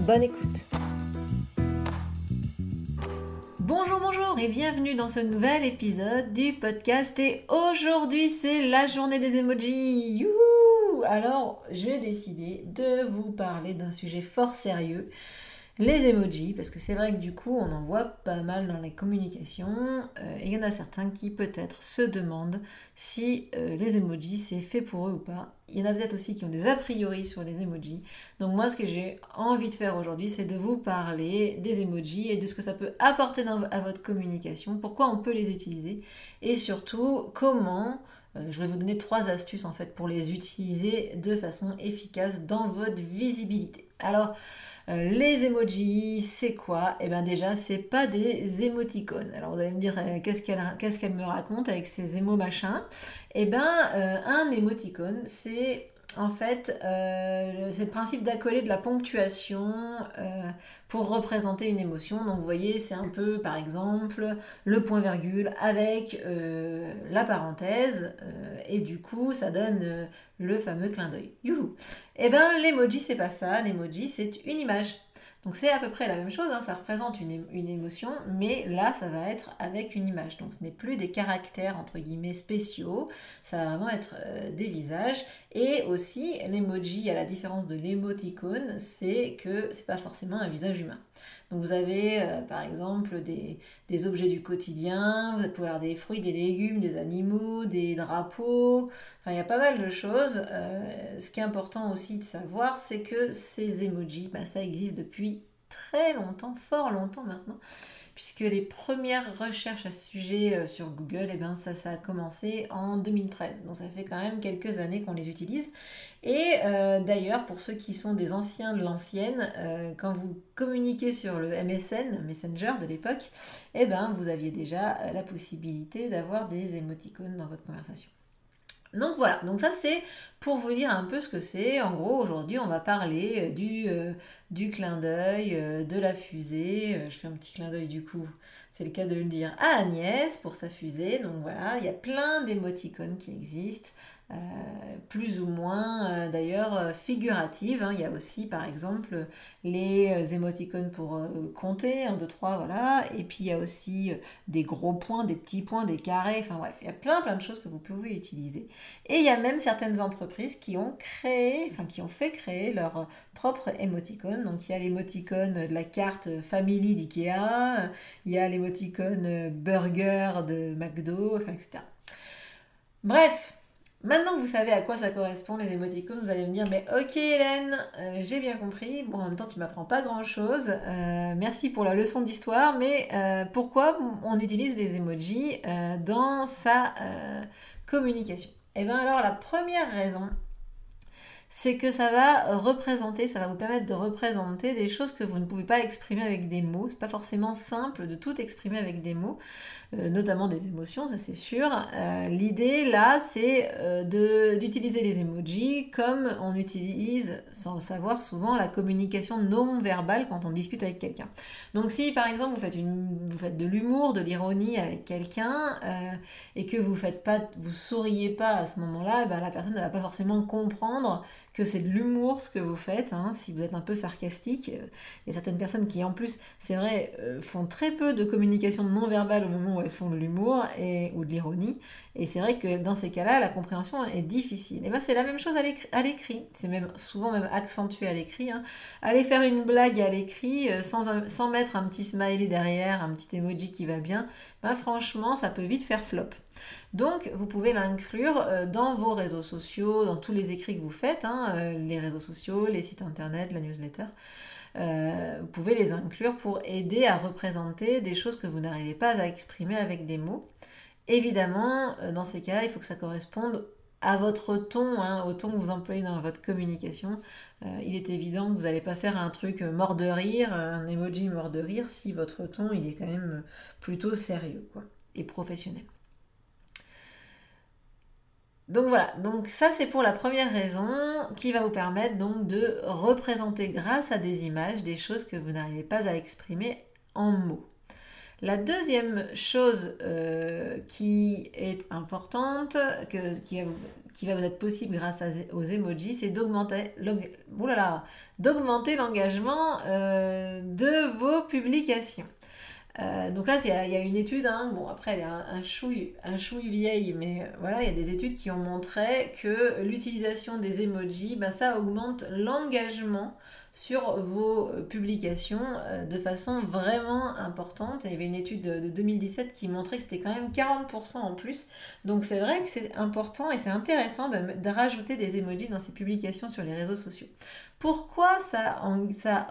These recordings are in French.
Bonne écoute. Bonjour, bonjour et bienvenue dans ce nouvel épisode du podcast. Et aujourd'hui, c'est la journée des emojis. Youhou Alors, je vais décider de vous parler d'un sujet fort sérieux les emojis, parce que c'est vrai que du coup on en voit pas mal dans les communications, euh, il y en a certains qui peut-être se demandent si euh, les emojis c'est fait pour eux ou pas. Il y en a peut-être aussi qui ont des a priori sur les emojis. Donc moi ce que j'ai envie de faire aujourd'hui c'est de vous parler des emojis et de ce que ça peut apporter à votre communication, pourquoi on peut les utiliser, et surtout comment... Euh, je vais vous donner trois astuces en fait pour les utiliser de façon efficace dans votre visibilité. Alors, euh, les emojis, c'est quoi? Eh bien déjà, c'est pas des émoticônes. Alors vous allez me dire, euh, qu'est-ce qu'elle me raconte avec ces émo machin Eh bien, un émoticône, c'est en fait, euh, c'est le principe d'accoler de la ponctuation euh, pour représenter une émotion. Donc vous voyez, c'est un peu par exemple le point virgule avec euh, la parenthèse et du coup ça donne le fameux clin d'œil. Youhou Eh bien l'emoji c'est pas ça, l'emoji c'est une image. Donc c'est à peu près la même chose, hein, ça représente une, émotion, mais là ça va être avec une image. Donc ce n'est plus des caractères entre guillemets spéciaux, ça va vraiment être des visages. Et aussi l'emoji, à la différence de l'émoticône, c'est que c'est pas forcément un visage humain. Donc vous avez euh, par exemple des, objets du quotidien, vous pouvez avoir des fruits, des légumes, des animaux, des drapeaux, enfin il y a pas mal de choses. Euh, ce qui est important aussi de savoir, c'est que ces emojis, bah, ça existe depuis très longtemps, fort longtemps maintenant puisque les premières recherches à ce sujet euh, sur Google, eh ben, ça, ça a commencé en 2013. Donc ça fait quand même quelques années qu'on les utilise. Et euh, d'ailleurs, pour ceux qui sont des anciens de l'ancienne, euh, quand vous communiquez sur le MSN, Messenger de l'époque, eh ben, vous aviez déjà la possibilité d'avoir des émoticônes dans votre conversation. Donc voilà, ça c'est pour vous dire un peu ce que c'est. En gros, aujourd'hui, on va parler euh, du, euh, du clin d'œil, euh, de la fusée. je fais un petit clin d'œil du coup, c'est le cas de le dire à Agnès pour sa fusée. Donc voilà, il y a plein d'émoticônes qui existent. Euh, plus ou moins euh, d'ailleurs euh, figurative. Hein. Il y a aussi par exemple les émoticônes pour compter, 1, 2, 3, voilà. Et puis il y a aussi des gros points, des petits points, des carrés, enfin bref, il y a plein plein de choses que vous pouvez utiliser. Et il y a même certaines entreprises qui ont créé, enfin qui ont fait créer leur propre émoticône. Donc il y a l'émoticône de la carte Family d'IKEA, il y a l'émoticône burger de McDo, enfin etc. Bref, Maintenant que vous savez à quoi ça correspond les émoticônes, vous allez me dire mais ok Hélène, euh, j'ai bien compris. Bon en même temps tu m'apprends pas grand chose. Euh, merci pour la leçon d'histoire, mais euh, pourquoi on utilise les emojis dans sa communication? Eh bien alors la première raison, c'est que ça va représenter, ça va vous permettre de représenter des choses que vous ne pouvez pas exprimer avec des mots. C'est pas forcément simple de tout exprimer avec des mots. Euh, notamment des émotions, ça c'est sûr. Euh, l'idée là, c'est euh, d'utiliser les emojis comme on utilise, sans le savoir souvent, la communication non verbale quand on discute avec quelqu'un. Donc si par exemple vous faites, une, vous faites de l'humour, de l'ironie avec quelqu'un et que vous faites pas, vous souriez pas à ce moment-là, eh ben, la personne ne va pas forcément comprendre que c'est de l'humour ce que vous faites. Hein, si vous êtes un peu sarcastique, il y a certaines personnes qui en plus, c'est vrai, font très peu de communication non verbale au moment où elles font de l'humour et, ou de l'ironie. Et c'est vrai que dans ces cas-là, la compréhension est difficile. Et bien c'est la même chose à l'écrit. C'est même souvent même accentué à l'écrit. Hein. Aller faire une blague à l'écrit euh, sans, sans mettre un petit smiley derrière, un petit emoji qui va bien, ben franchement, ça peut vite faire flop. Donc, vous pouvez l'inclure euh, dans vos réseaux sociaux, dans tous les écrits que vous faites, hein, euh, les réseaux sociaux, les sites internet, la newsletter. Euh, vous pouvez les inclure pour aider à représenter des choses que vous n'arrivez pas à exprimer avec des mots. Évidemment, euh, dans ces cas, il faut que ça corresponde à votre ton, hein, au ton que vous employez dans votre communication, il est évident que vous n'allez pas faire un truc mort de rire, un emoji mort de rire, si votre ton est quand même plutôt sérieux et professionnel. Donc voilà, donc ça c'est pour la première raison qui va vous permettre donc de représenter grâce à des images des choses que vous n'arrivez pas à exprimer en mots. La deuxième chose euh, qui est importante, qui, va vous, être possible grâce aux emojis, c'est d'augmenter l'engagement euh, de vos publications. Euh, donc là, il y, a une étude, hein. bon après elle est un, un chouille vieille, mais voilà, il y a des études qui ont montré que l'utilisation des emojis, ben, ça augmente l'engagement sur vos euh, publications euh, de façon vraiment importante. Il y avait une étude de 2017 qui montrait que c'était quand même 40% en plus. Donc c'est vrai que c'est important et c'est intéressant de, rajouter des emojis dans ces publications sur les réseaux sociaux. Pourquoi ça,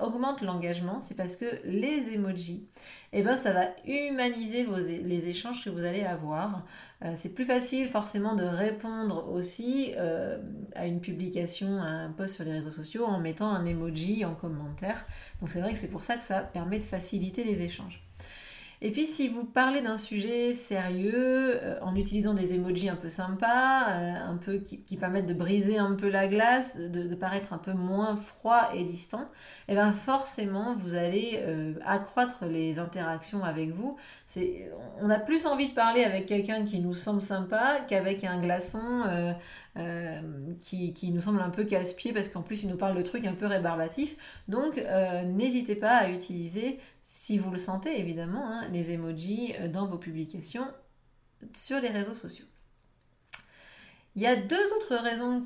augmente l'engagement? C'est parce que les emojis, eh ben, ça va humaniser les échanges que vous allez avoir. Euh, c'est plus facile forcément de répondre aussi euh, à une publication, à un post sur les réseaux sociaux en mettant un emoji en commentaire. Donc c'est vrai que c'est pour ça que ça permet de faciliter les échanges. Et puis si vous parlez d'un sujet sérieux, euh, en utilisant des emojis un peu sympas, euh, un peu qui, permettent de briser un peu la glace, de, paraître un peu moins froid et distant, et eh bien forcément vous allez euh, accroître les interactions avec vous. on a plus envie de parler avec quelqu'un qui nous semble sympa qu'avec un glaçon qui, qui, nous semble un peu casse-pied parce qu'en plus il nous parle de trucs un peu rébarbatifs. Donc n'hésitez pas à utiliser si vous le sentez évidemment, hein, les emojis euh, dans vos publications sur les réseaux sociaux. Il y a deux autres raisons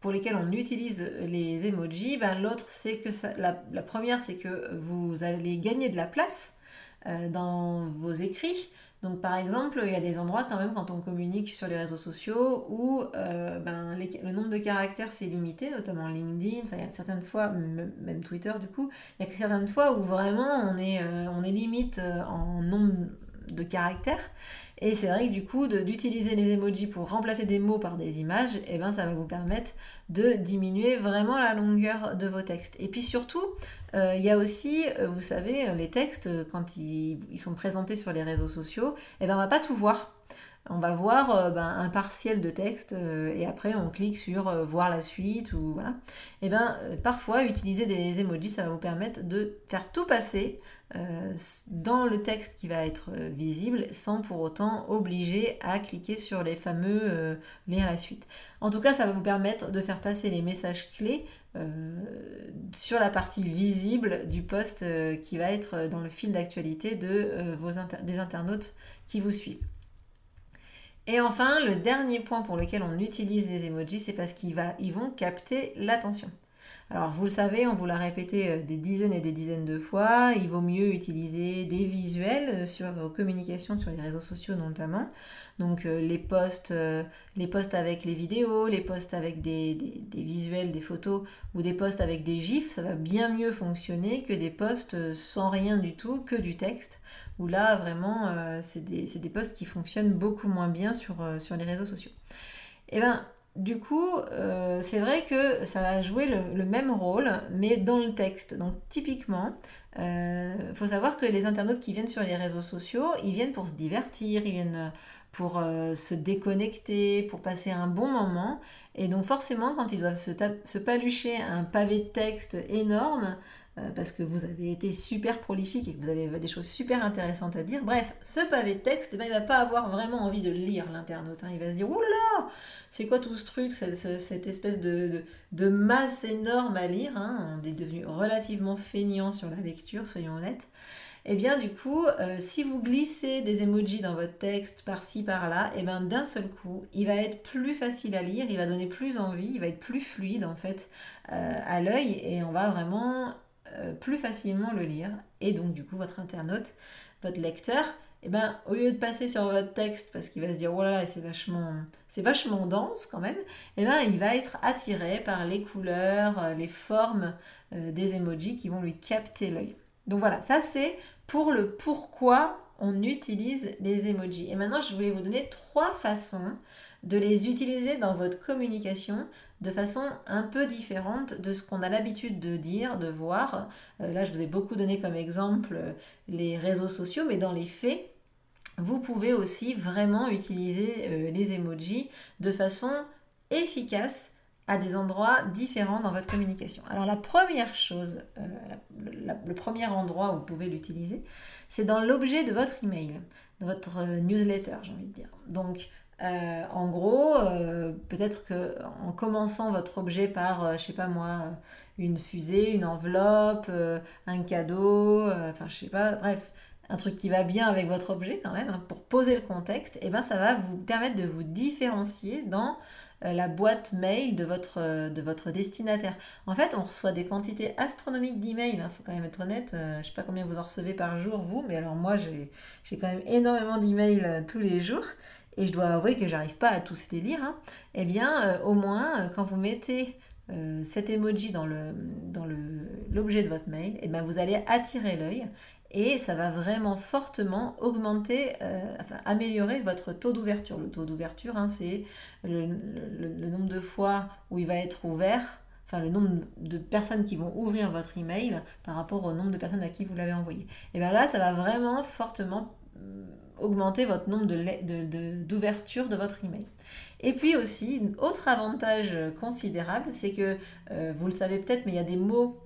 pour lesquelles on utilise les emojis. Ben, L'autre, c'est que la, première, c'est que vous allez gagner de la place euh, dans vos écrits. Donc par exemple, il y a des endroits quand même quand on communique sur les réseaux sociaux où euh, ben, le nombre de caractères c'est limité, notamment LinkedIn, enfin, il y a certaines fois, même Twitter du coup, il y a certaines fois où vraiment on est, euh, on est limite euh, en nombre de caractères. Et c'est vrai que du coup, d'utiliser les emojis pour remplacer des mots par des images, et eh ben, ça va vous permettre de diminuer vraiment la longueur de vos textes. Et puis surtout, euh, il y a aussi, euh, vous savez, les textes, quand ils, sont présentés sur les réseaux sociaux, eh ben, on va pas tout voir. On va voir euh, ben, un partiel de texte et après on clique sur voir la suite ou voilà. Et ben parfois utiliser des emojis ça va vous permettre de faire tout passer euh, dans le texte qui va être euh, visible sans pour autant obliger à cliquer sur les fameux euh, liens à la suite. En tout cas, ça va vous permettre de faire passer les messages clés sur la partie visible du post qui va être dans le fil d'actualité des internautes qui vous suivent. Et enfin, le dernier point pour lequel on utilise les emojis, c'est parce qu'ils vont capter l'attention. Alors vous le savez, on vous l'a répété euh, des dizaines et des dizaines de fois, il vaut mieux utiliser des visuels euh, sur vos communications sur les réseaux sociaux notamment. Donc euh, les posts, les posts avec les vidéos, les posts avec des, visuels, des photos ou des posts avec des gifs, ça va bien mieux fonctionner que des posts sans rien du tout, que du texte, où là vraiment c'est des, des, posts qui fonctionnent beaucoup moins bien sur, sur les réseaux sociaux. Eh bien, du coup, euh, c'est vrai que ça va jouer le, même rôle, mais dans le texte. Donc typiquement, il euh, faut savoir que les internautes qui viennent sur les réseaux sociaux, ils viennent pour se divertir, ils viennent pour euh, se déconnecter, pour passer un bon moment. Et donc forcément, quand ils doivent se, se palucher un pavé de texte énorme, euh, parce que vous avez été super prolifique et que vous avez des choses super intéressantes à dire. Bref, ce pavé de texte, eh ben, il va pas avoir vraiment envie de lire l'internaute. Hein. Il va se dire, oh là là, c'est quoi tout ce truc, cette, espèce de, masse énorme à lire. Hein. On est devenu relativement feignant sur la lecture, soyons honnêtes. Eh bien du coup, euh, si vous glissez des emojis dans votre texte par-ci par-là, eh bien d'un seul coup, il va être plus facile à lire, il va donner plus envie, il va être plus fluide en fait euh, à l'œil et on va vraiment euh, plus facilement le lire. Et donc, du coup, votre internaute, votre lecteur, eh ben, au lieu de passer sur votre texte parce qu'il va se dire oh là c'est vachement c'est vachement dense quand même et eh ben il va être attiré par les couleurs euh, les formes euh, des emojis qui vont lui capter l'œil donc voilà ça c'est pour le pourquoi on utilise les emojis. Et maintenant, je voulais vous donner trois façons de les utiliser dans votre communication de façon un peu différente de ce qu'on a l'habitude de dire, de voir. Euh, là, je vous ai beaucoup donné comme exemple euh, les réseaux sociaux, mais dans les faits, vous pouvez aussi vraiment utiliser euh, les emojis de façon efficace à des endroits différents dans votre communication. Alors la première chose, le premier endroit où vous pouvez l'utiliser, c'est dans l'objet de votre email, de votre newsletter, j'ai envie de dire. Euh, en gros, euh, peut-être que en commençant votre objet par, je euh, je sais pas moi, une fusée, une enveloppe, un cadeau, enfin je sais pas, bref, un truc qui va bien avec votre objet quand même, hein, pour poser le contexte, eh ben ça va vous permettre de vous différencier dans la boîte mail de votre, de votre destinataire. En fait, on reçoit des quantités astronomiques d'emails, il hein, faut quand même être honnête. je ne sais pas combien vous en recevez par jour, vous, mais alors moi, j'ai quand même énormément d'emails tous les jours et je dois avouer que j'arrive pas à tous les lire, hein, eh bien, euh, au moins, euh, quand vous mettez euh, cet emoji dans l'objet dans le, de votre mail, eh bien, vous allez attirer l'œil et ça va vraiment fortement augmenter, enfin améliorer votre taux d'ouverture. Le taux d'ouverture, hein, c'est le, nombre de fois où il va être ouvert, enfin le nombre de personnes qui vont ouvrir votre email par rapport au nombre de personnes à qui vous l'avez envoyé. Et bien là, ça va vraiment fortement augmenter votre nombre d'ouvertures de, de, de, votre email. Et puis aussi, autre avantage considérable, c'est que, euh, vous le savez peut-être, mais il y a des mots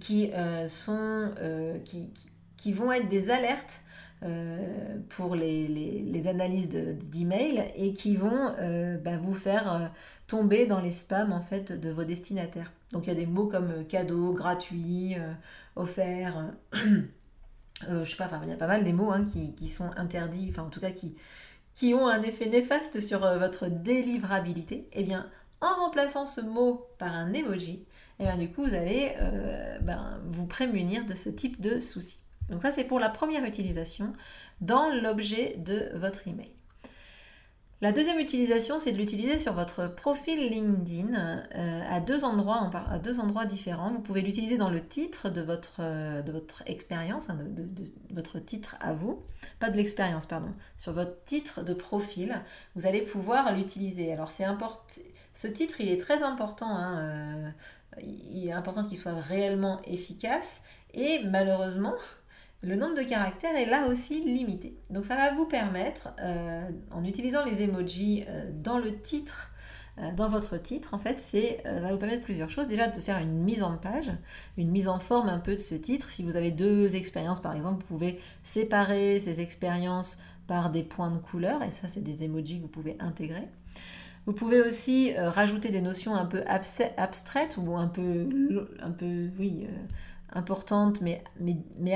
qui, euh, sont, euh, qui, qui, vont être des alertes pour les, les, les analyses d'email et qui vont bah, vous faire tomber dans les spams en fait de vos destinataires. Donc il y a des mots comme cadeau, gratuit, offert. Euh, je sais pas, il y a pas mal des mots hein, qui, sont interdits, enfin en tout cas qui, ont un effet néfaste sur euh, votre délivrabilité, eh bien, en remplaçant ce mot par un emoji, eh bien, du coup, vous allez euh, ben, vous prémunir de ce type de soucis. Donc ça, c'est pour la première utilisation dans l'objet de votre email. La deuxième utilisation, c'est de l'utiliser sur votre profil LinkedIn euh, à, deux endroits, à deux endroits différents. Vous pouvez l'utiliser dans le titre de votre, euh, expérience, hein, de, votre titre à vous, pas de l'expérience, pardon, sur votre titre de profil. Vous allez pouvoir l'utiliser. Alors c'est important, ce titre, il est très important. Hein, euh, il est important qu'il soit réellement efficace et malheureusement, le nombre de caractères est là aussi limité. Donc ça va vous permettre, euh, en utilisant les emojis euh, dans le titre, euh, dans votre titre, en fait, ça va vous permettre plusieurs choses. Déjà de faire une mise en page, une mise en forme un peu de ce titre. Si vous avez deux expériences, par exemple, vous pouvez séparer ces expériences par des points de couleur, et ça, c'est des emojis que vous pouvez intégrer. Vous pouvez aussi rajouter des notions un peu abstraites ou un peu, un peu oui, importantes mais,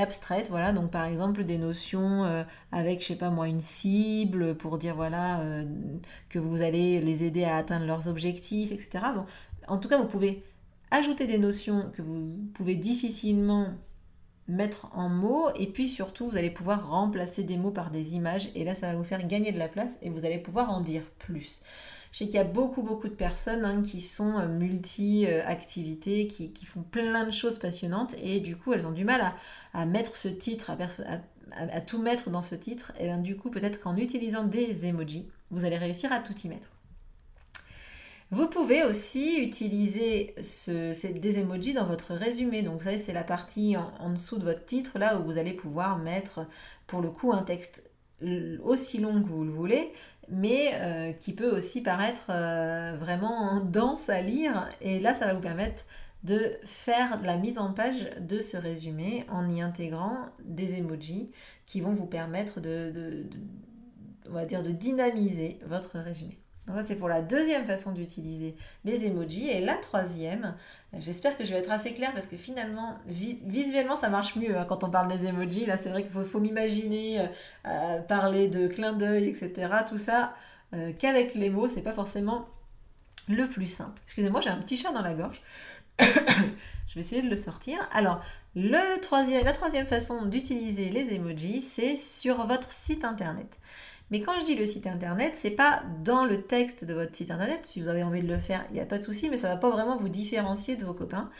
abstraites. Voilà, donc par exemple des notions euh, avec, je sais pas moi, une cible pour dire voilà euh, que vous allez les aider à atteindre leurs objectifs, etc. Bon, en tout cas, vous pouvez ajouter des notions que vous pouvez difficilement mettre en mots et puis surtout vous allez pouvoir remplacer des mots par des images et là ça va vous faire gagner de la place et vous allez pouvoir en dire plus. Je sais qu'il y a beaucoup, beaucoup de personnes hein, qui sont euh, multi-activités, qui, font plein de choses passionnantes et du coup, elles ont du mal à, mettre ce titre, à, tout mettre dans ce titre. Et bien du coup, peut-être qu'en utilisant des emojis, vous allez réussir à tout y mettre. Vous pouvez aussi utiliser des emojis dans votre résumé. Donc, vous savez, c'est la partie en, dessous de votre titre, là où vous allez pouvoir mettre, pour le coup, un texte aussi long que vous le voulez, mais euh, qui peut aussi paraître euh, vraiment dense à lire. Et là, ça va vous permettre de faire la mise en page de ce résumé en y intégrant des emojis qui vont vous permettre de on va dire, de dynamiser votre résumé. Donc ça, c'est pour la deuxième façon d'utiliser les emojis. Et la troisième, j'espère que je vais être assez claire parce que finalement, visuellement, ça marche mieux hein, quand on parle des emojis. Là, c'est vrai qu'il faut, m'imaginer euh, euh, parler de clin d'œil, etc. Tout ça, euh, qu'avec les mots, c'est pas forcément le plus simple. Excusez-moi, j'ai un petit chat dans la gorge. je vais essayer de le sortir. Alors, la troisième façon d'utiliser les emojis, c'est sur votre site internet. Mais quand je dis le site internet, c'est pas dans le texte de votre site internet. Si vous avez envie de le faire, il n'y a pas de souci, mais ça va pas vraiment vous différencier de vos copains.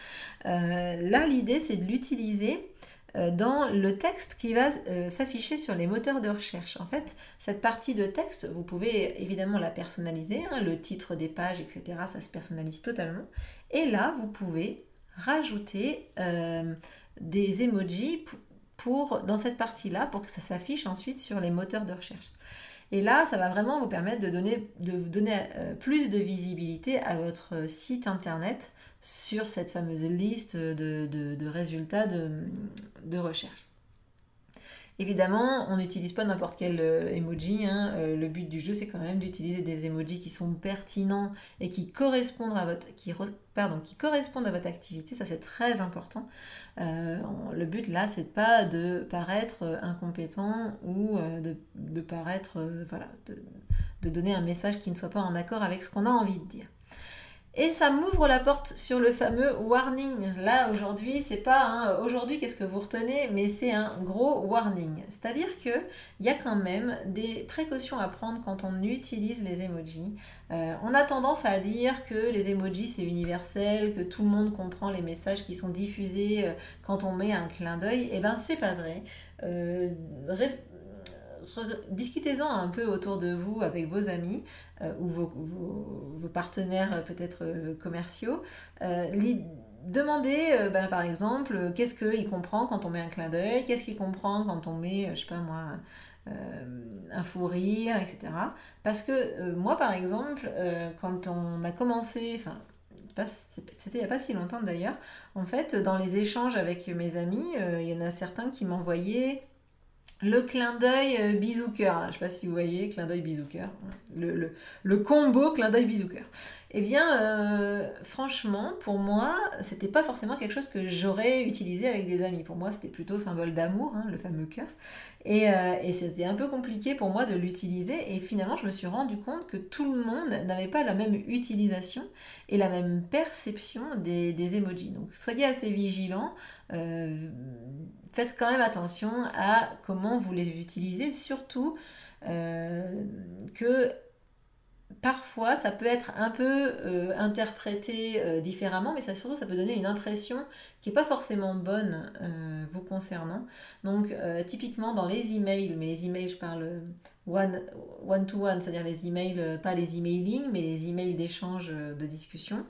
Euh, là, l'idée, c'est de l'utiliser euh, dans le texte qui va euh, s'afficher sur les moteurs de recherche. En fait, cette partie de texte, vous pouvez évidemment la personnaliser, hein, le titre des pages, etc., ça se personnalise totalement. Et là, vous pouvez rajouter des emojis pour, dans cette partie-là pour que ça s'affiche ensuite sur les moteurs de recherche. Et là, ça va vraiment vous permettre de donner, donner euh, plus de visibilité à votre site internet sur cette fameuse liste de, résultats de recherche. Évidemment, on n'utilise pas n'importe quel euh, emoji. Hein. Euh, le but du jeu, c'est quand même d'utiliser des emojis qui sont pertinents et qui correspondent à votre, activité. Ça, c'est très important. Euh, le but là, c'est pas de paraître incompétent ou de, paraître, voilà, de donner un message qui ne soit pas en accord avec ce qu'on a envie de dire. Et ça m'ouvre la porte sur le fameux warning. Là, aujourd'hui, c'est pas hein, aujourd'hui qu'est-ce que vous retenez, mais c'est un gros warning. C'est-à-dire qu'il y a quand même des précautions à prendre quand on utilise les emojis. Euh, on a tendance à dire que les emojis c'est universel, que tout le monde comprend les messages qui sont diffusés euh, quand on met un clin d'œil. Eh ben, c'est pas vrai. Euh, discutez-en un peu autour de vous avec vos amis euh, ou vos, partenaires euh, peut-être euh, commerciaux. demandez ben, par exemple qu'est-ce qu'il comprend quand on met un clin d'œil, qu'est-ce qu'il comprend quand on met, je sais pas moi, un fou rire, etc. Parce que moi par exemple, quand on a commencé, enfin c'était il n'y a pas si longtemps d'ailleurs, en fait dans les échanges avec mes amis, il y en a certains qui m'envoyaient le clin d'œil euh, bisou cœur, je ne sais pas si vous voyez, clin d'œil bisou cœur, le, le, combo clin d'œil bisou cœur. Eh bien, euh, franchement, pour moi, c'était pas forcément quelque chose que j'aurais utilisé avec des amis. Pour moi, c'était plutôt symbole d'amour, hein, le fameux cœur. Et, euh, et c'était un peu compliqué pour moi de l'utiliser. Et finalement, je me suis rendu compte que tout le monde n'avait pas la même utilisation et la même perception des, des emojis. Donc, soyez assez vigilants faites quand même attention à comment vous les utilisez, surtout euh, que parfois ça peut être un peu euh, interprété euh, différemment, mais ça surtout ça peut donner une impression qui n'est pas forcément bonne vous concernant. Donc typiquement dans les emails, mais les emails je parle one, one to one, c'est-à-dire les emails, pas les emailing, mais les emails d'échange de discussion.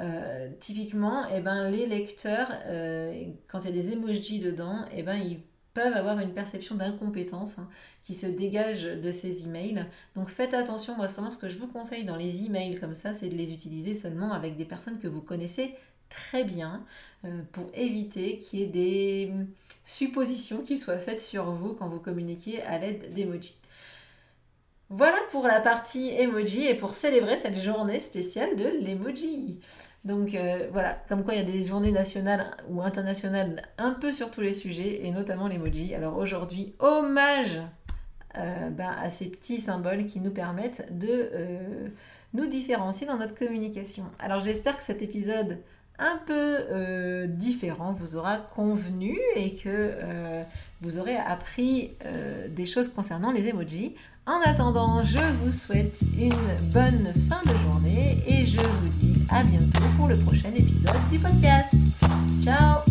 Euh, typiquement, eh ben, les lecteurs, euh, quand il y a des emojis dedans, eh ben, ils peuvent avoir une perception d'incompétence hein, qui se dégage de ces emails. Donc faites attention, moi vraiment ce que je vous conseille dans les emails comme ça, c'est de les utiliser seulement avec des personnes que vous connaissez très bien euh, pour éviter qu'il y ait des suppositions qui soient faites sur vous quand vous communiquez à l'aide d'emojis. Voilà pour la partie emoji et pour célébrer cette journée spéciale de l'emoji. Donc euh, voilà, comme quoi il y a des journées nationales ou internationales un peu sur tous les sujets et notamment l'emoji. Alors aujourd'hui, hommage euh, ben, à ces petits symboles qui nous permettent de euh, nous différencier dans notre communication. Alors j'espère que cet épisode un peu différent vous aura convenu et que vous aurez appris des choses concernant les emojis. En attendant, je vous souhaite une bonne fin de journée et je vous dis à bientôt pour le prochain épisode du podcast. Ciao